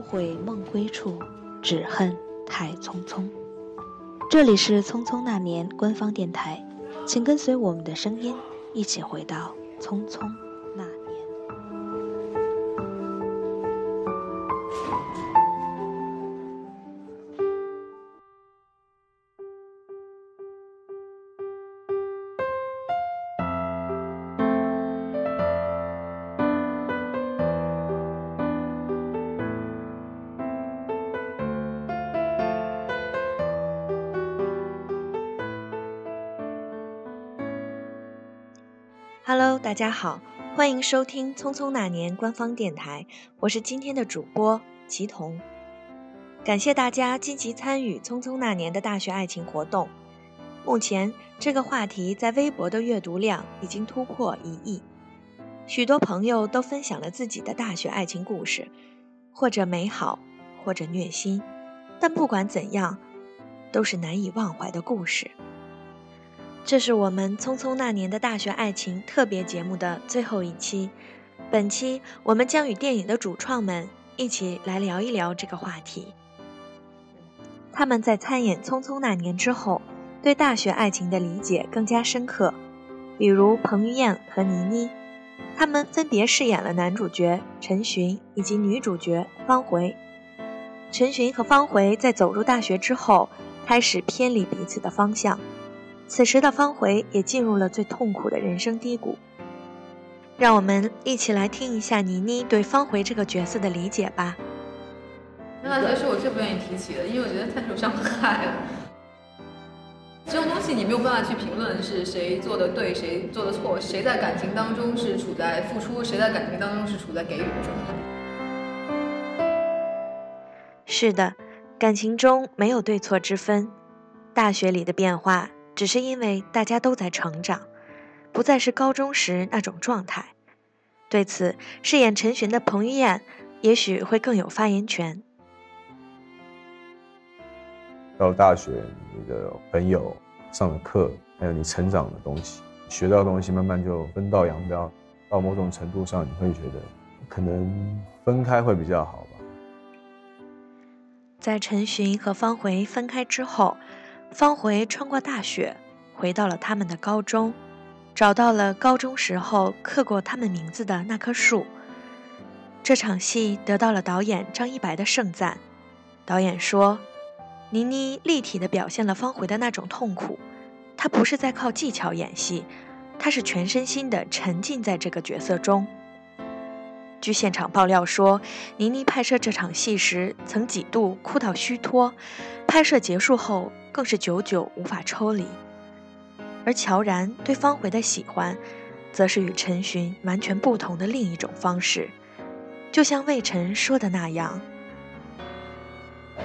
悔梦归处，只恨太匆匆。这里是《匆匆那年》官方电台，请跟随我们的声音，一起回到匆匆。Hello，大家好，欢迎收听《匆匆那年》官方电台，我是今天的主播齐彤。感谢大家积极参与《匆匆那年》的大学爱情活动。目前这个话题在微博的阅读量已经突破一亿，许多朋友都分享了自己的大学爱情故事，或者美好，或者虐心，但不管怎样，都是难以忘怀的故事。这是我们《匆匆那年》的大学爱情特别节目的最后一期，本期我们将与电影的主创们一起来聊一聊这个话题。他们在参演《匆匆那年》之后，对大学爱情的理解更加深刻。比如彭于晏和倪妮，他们分别饰演了男主角陈寻以及女主角方茴。陈寻和方茴在走入大学之后，开始偏离彼此的方向。此时的方茴也进入了最痛苦的人生低谷。让我们一起来听一下倪妮对方茴这个角色的理解吧。那大学是我最不愿意提起的，因为我觉得太受伤害了。这种东西你没有办法去评论是谁做的对，谁做的错，谁在感情当中是处在付出，谁在感情当中是处在给予的状态。是的，感情中没有对错之分。大学里的变化。只是因为大家都在成长，不再是高中时那种状态。对此，饰演陈寻的彭于晏也许会更有发言权。到大学，你的朋友、上的课，还有你成长的东西，学到的东西，慢慢就分道扬镳。到某种程度上，你会觉得可能分开会比较好吧。在陈寻和方茴分开之后。方茴穿过大雪，回到了他们的高中，找到了高中时候刻过他们名字的那棵树。这场戏得到了导演张一白的盛赞。导演说：“倪妮立体的表现了方茴的那种痛苦，她不是在靠技巧演戏，她是全身心的沉浸在这个角色中。”据现场爆料说，倪妮拍摄这场戏时曾几度哭到虚脱，拍摄结束后。更是久久无法抽离，而乔然对方茴的喜欢，则是与陈寻完全不同的另一种方式。就像魏晨说的那样：“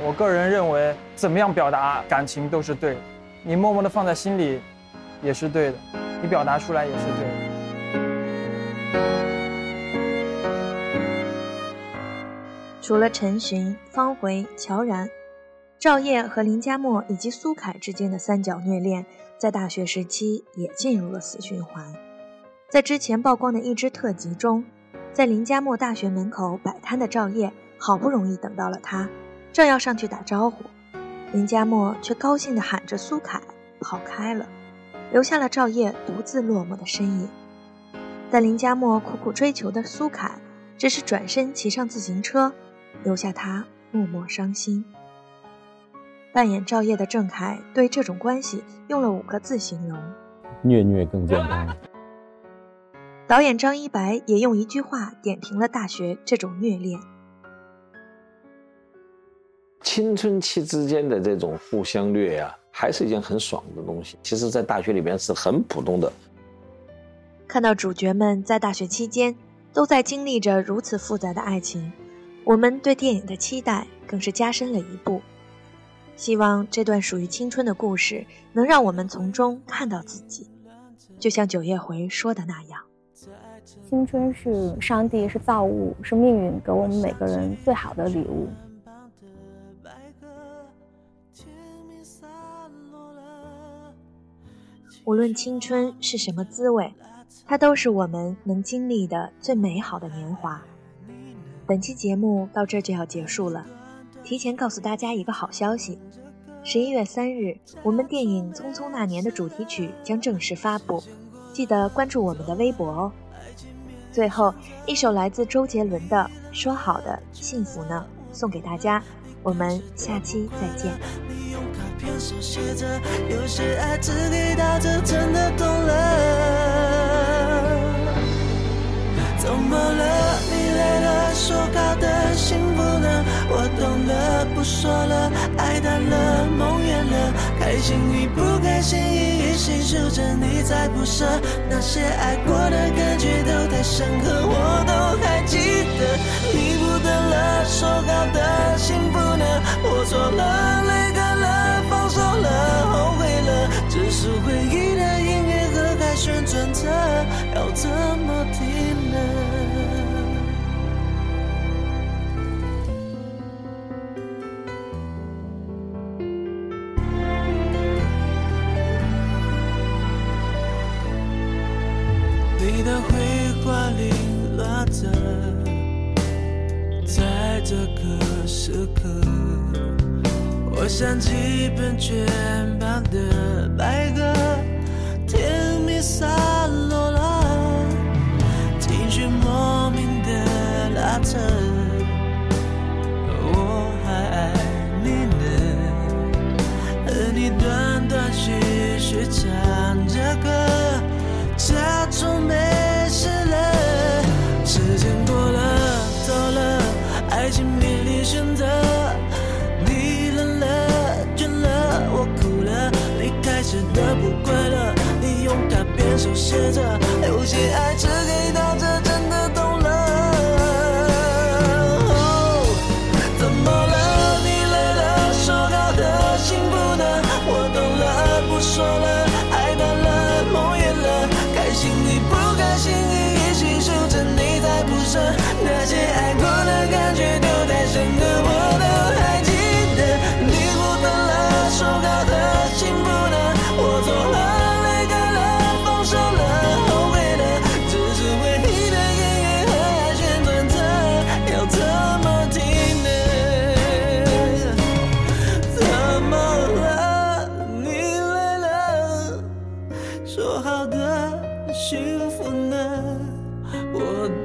我个人认为，怎么样表达感情都是对的，你默默的放在心里，也是对的，你表达出来也是对的。”除了陈寻、方茴、乔然。赵烨和林佳墨以及苏凯之间的三角虐恋，在大学时期也进入了死循环。在之前曝光的一支特辑中，在林佳墨大学门口摆摊的赵烨，好不容易等到了他，正要上去打招呼，林佳墨却高兴地喊着苏凯跑开了，留下了赵烨独自落寞的身影。但林佳墨苦苦追求的苏凯，只是转身骑上自行车，留下他默默伤心。扮演赵烨的郑恺对这种关系用了五个字形容：虐虐更健康。导演张一白也用一句话点评了大学这种虐恋：青春期之间的这种互相虐呀，还是一件很爽的东西。其实，在大学里面是很普通的。看到主角们在大学期间都在经历着如此复杂的爱情，我们对电影的期待更是加深了一步。希望这段属于青春的故事能让我们从中看到自己，就像九叶回说的那样：“青春是上帝，是造物，是命运给我们每个人最好的礼物。”无论青春是什么滋味，它都是我们能经历的最美好的年华。本期节目到这就要结束了，提前告诉大家一个好消息：十一月三日，我们电影《匆匆那年》的主题曲将正式发布，记得关注我们的微博哦。最后一首来自周杰伦的《说好的幸福呢》送给大家，我们下期再见。手写着，有些爱只给到这，真的懂了。怎么了？说好的幸福呢？我懂了，不说了，爱淡了，梦远了，开心与不开心一一细数着，你再不舍，那些爱过的感觉都太深刻，我都还记得。你不等了，说好的幸福呢？我错了，此刻，我想起喷泉旁的快乐。你用卡片手写着，有些爱只给到这，真的懂了。怎么了？你累了，说好的幸福呢？我懂了，不说了，爱淡了，梦远了，开心与不开心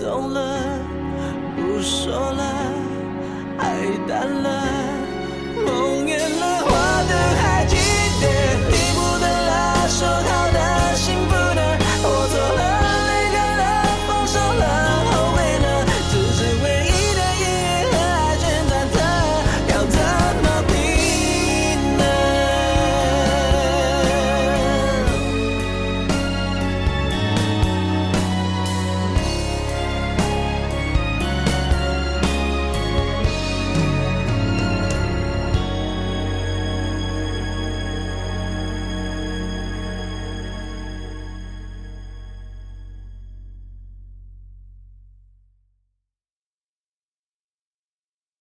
懂了，不说了，爱淡了。